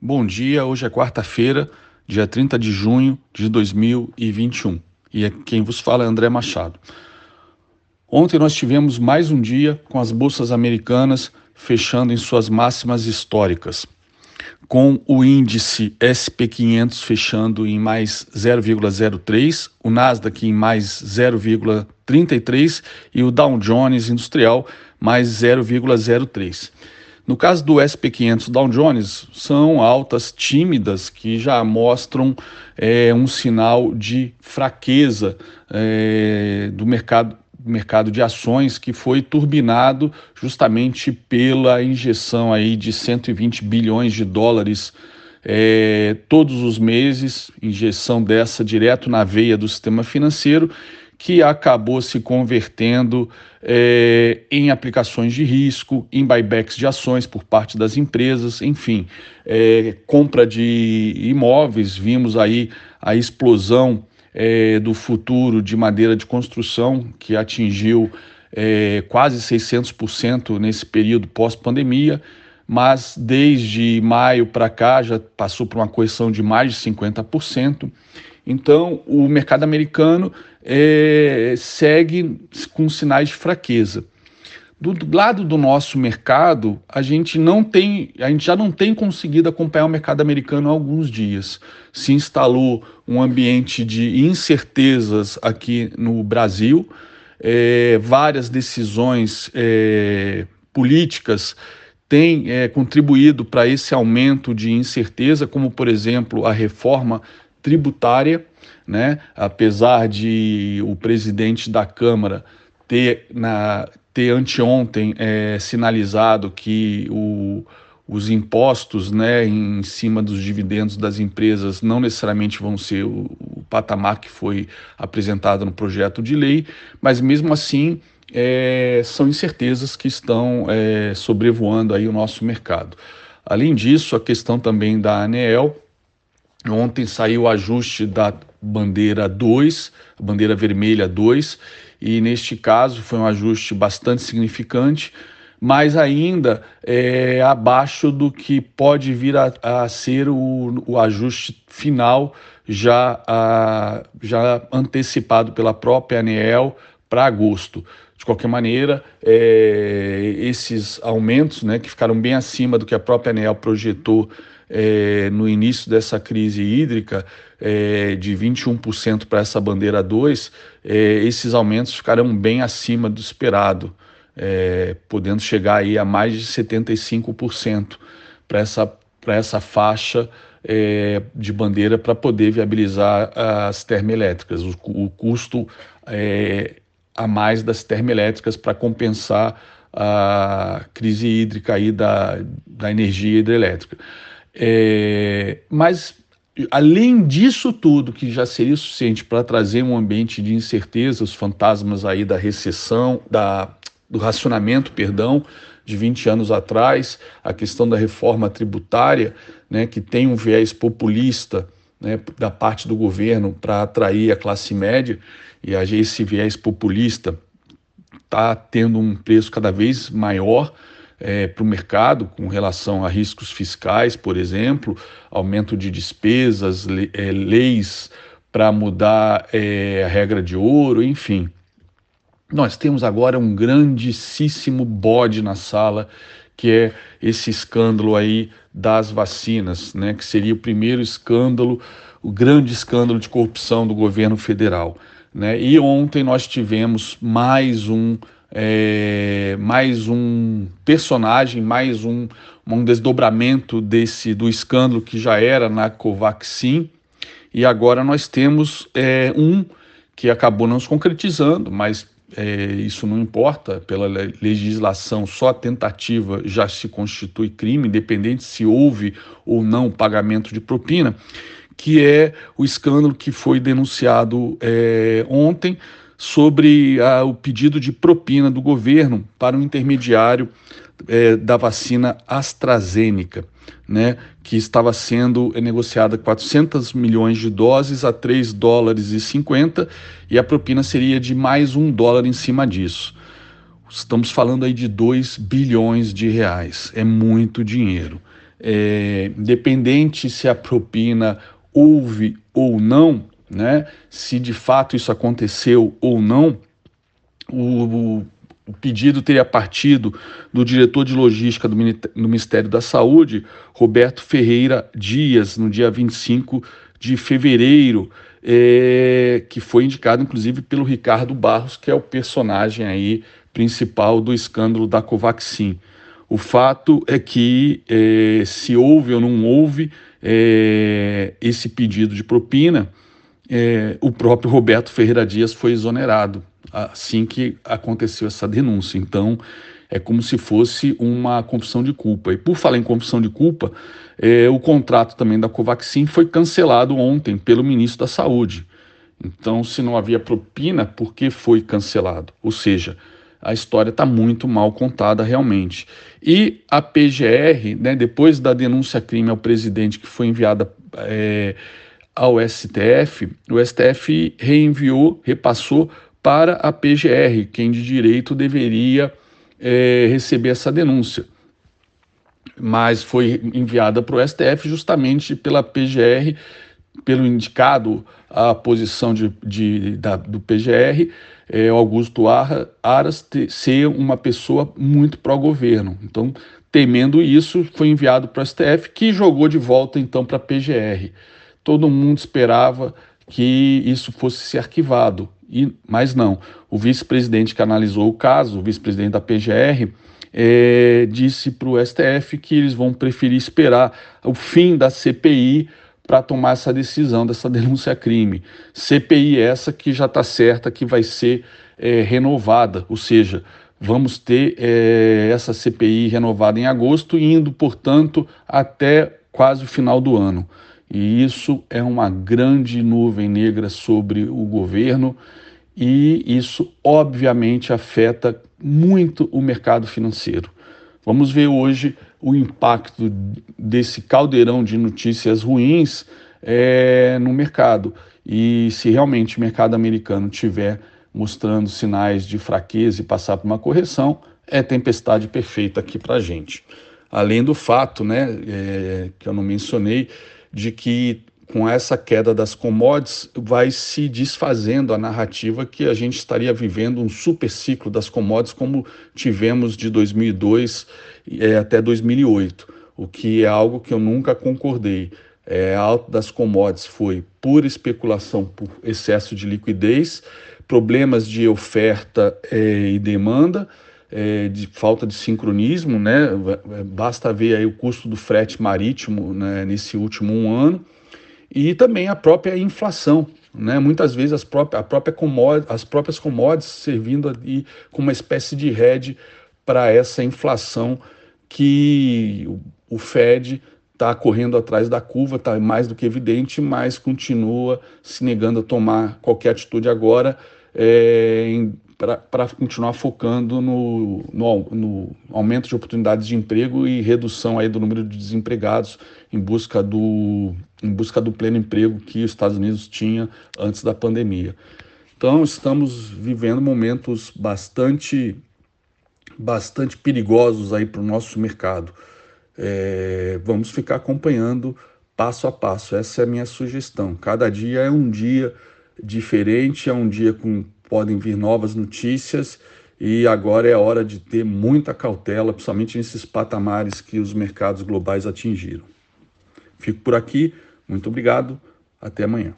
Bom dia, hoje é quarta-feira, dia 30 de junho de 2021 e é quem vos fala é André Machado. Ontem nós tivemos mais um dia com as bolsas americanas fechando em suas máximas históricas, com o índice SP500 fechando em mais 0,03, o Nasdaq em mais 0,33 e o Dow Jones Industrial mais 0,03. No caso do SP500 Dow Jones, são altas tímidas que já mostram é, um sinal de fraqueza é, do mercado mercado de ações que foi turbinado justamente pela injeção aí de 120 bilhões de dólares é, todos os meses, injeção dessa direto na veia do sistema financeiro que acabou se convertendo é, em aplicações de risco, em buybacks de ações por parte das empresas, enfim, é, compra de imóveis. Vimos aí a explosão é, do futuro de madeira de construção, que atingiu quase 600% nesse período pós-pandemia, mas desde maio para cá já passou por uma correção de mais de 50%. Então, o mercado americano é, segue com sinais de fraqueza. Do, do lado do nosso mercado, a gente não tem, a gente já não tem conseguido acompanhar o mercado americano há alguns dias. Se instalou um ambiente de incertezas aqui no Brasil, é, várias decisões é, políticas têm é, contribuído para esse aumento de incerteza, como por exemplo a reforma tributária, né? apesar de o presidente da Câmara ter, na, ter anteontem é, sinalizado que o, os impostos né, em cima dos dividendos das empresas não necessariamente vão ser o, o patamar que foi apresentado no projeto de lei, mas mesmo assim é, são incertezas que estão é, sobrevoando aí o nosso mercado. Além disso, a questão também da ANEEL, Ontem saiu o ajuste da bandeira 2, a bandeira vermelha 2, e neste caso foi um ajuste bastante significante, mas ainda é, abaixo do que pode vir a, a ser o, o, ajuste final já, a, já antecipado pela própria ANEEL para agosto. De qualquer maneira, é, esses aumentos, né, que ficaram bem acima do que a própria ANEEL projetou é, no início dessa crise hídrica, é, de 21% para essa bandeira 2, é, esses aumentos ficarão bem acima do esperado, é, podendo chegar aí a mais de 75% para essa, essa faixa é, de bandeira para poder viabilizar as termoelétricas, o, o custo é, a mais das termoelétricas para compensar a crise hídrica aí da, da energia hidrelétrica. É, mas, além disso tudo, que já seria suficiente para trazer um ambiente de incerteza, os fantasmas aí da recessão, da, do racionamento, perdão, de 20 anos atrás, a questão da reforma tributária, né, que tem um viés populista né, da parte do governo para atrair a classe média, e esse viés populista está tendo um preço cada vez maior é, para o mercado com relação a riscos fiscais, por exemplo, aumento de despesas, le, é, leis para mudar é, a regra de ouro, enfim. Nós temos agora um grandíssimo bode na sala, que é esse escândalo aí das vacinas, né, que seria o primeiro escândalo, o grande escândalo de corrupção do governo federal. Né? E ontem nós tivemos mais um é, mais um personagem, mais um, um desdobramento desse do escândalo que já era na Covaxin e agora nós temos é, um que acabou não se concretizando, mas é, isso não importa, pela legislação, só a tentativa já se constitui crime, independente se houve ou não pagamento de propina, que é o escândalo que foi denunciado é, ontem sobre a, o pedido de propina do governo para o um intermediário é, da vacina AstraZeneca, né, que estava sendo negociada 400 milhões de doses a 3 dólares e 50 e a propina seria de mais um dólar em cima disso. Estamos falando aí de 2 bilhões de reais, é muito dinheiro. é, independente se a propina houve ou não, né, se de fato isso aconteceu ou não, o, o pedido teria partido do diretor de logística do Ministério da Saúde, Roberto Ferreira Dias, no dia 25 de fevereiro, é, que foi indicado inclusive pelo Ricardo Barros, que é o personagem aí principal do escândalo da Covaxin. O fato é que é, se houve ou não houve é, esse pedido de propina, é, o próprio Roberto Ferreira Dias foi exonerado assim que aconteceu essa denúncia. Então, é como se fosse uma confissão de culpa. E por falar em confissão de culpa, é, o contrato também da Covaxin foi cancelado ontem pelo ministro da Saúde. Então, se não havia propina, por que foi cancelado? Ou seja, a história está muito mal contada realmente. E a PGR, né, depois da denúncia crime ao presidente que foi enviada é, ao STF, o STF reenviou, repassou para a PGR, quem de direito deveria é, receber essa denúncia. Mas foi enviada para o STF justamente pela PGR, pelo indicado a posição de, de da, do PGR, é, Augusto Aras, ter, ser uma pessoa muito pró-governo. Então, temendo isso, foi enviado para o STF, que jogou de volta então para a PGR. Todo mundo esperava que isso fosse ser arquivado, e, mas não. O vice-presidente que analisou o caso, o vice-presidente da PGR, é, disse para o STF que eles vão preferir esperar o fim da CPI para tomar essa decisão dessa denúncia crime. CPI essa que já está certa que vai ser é, renovada, ou seja, vamos ter é, essa CPI renovada em agosto, indo, portanto, até quase o final do ano. E isso é uma grande nuvem negra sobre o governo e isso obviamente afeta muito o mercado financeiro. Vamos ver hoje o impacto desse caldeirão de notícias ruins é, no mercado. E se realmente o mercado americano tiver mostrando sinais de fraqueza e passar por uma correção, é tempestade perfeita aqui para a gente. Além do fato, né, é, que eu não mencionei, de que com essa queda das commodities vai se desfazendo a narrativa que a gente estaria vivendo um super ciclo das commodities como tivemos de 2002 é, até 2008, o que é algo que eu nunca concordei. É, a alta das commodities foi pura especulação por excesso de liquidez, problemas de oferta é, e demanda, é, de falta de sincronismo, né? Basta ver aí o custo do frete marítimo né, nesse último um ano e também a própria inflação, né? Muitas vezes as próprias, a própria as próprias commodities servindo ali como uma espécie de hedge para essa inflação que o, Fed está correndo atrás da curva, está mais do que evidente, mas continua se negando a tomar qualquer atitude agora é, para continuar focando no, no, no, aumento de oportunidades de emprego e redução aí do número de desempregados em busca do, em busca do pleno emprego que os Estados Unidos tinha antes da pandemia. Então estamos vivendo momentos bastante bastante perigosos aí para o nosso mercado. É, vamos ficar acompanhando passo a passo. Essa é a minha sugestão. Cada dia é um dia diferente, é um dia com podem vir novas notícias e agora é hora de ter muita cautela, principalmente nesses patamares que os mercados globais atingiram. Fico por aqui, muito obrigado, até amanhã.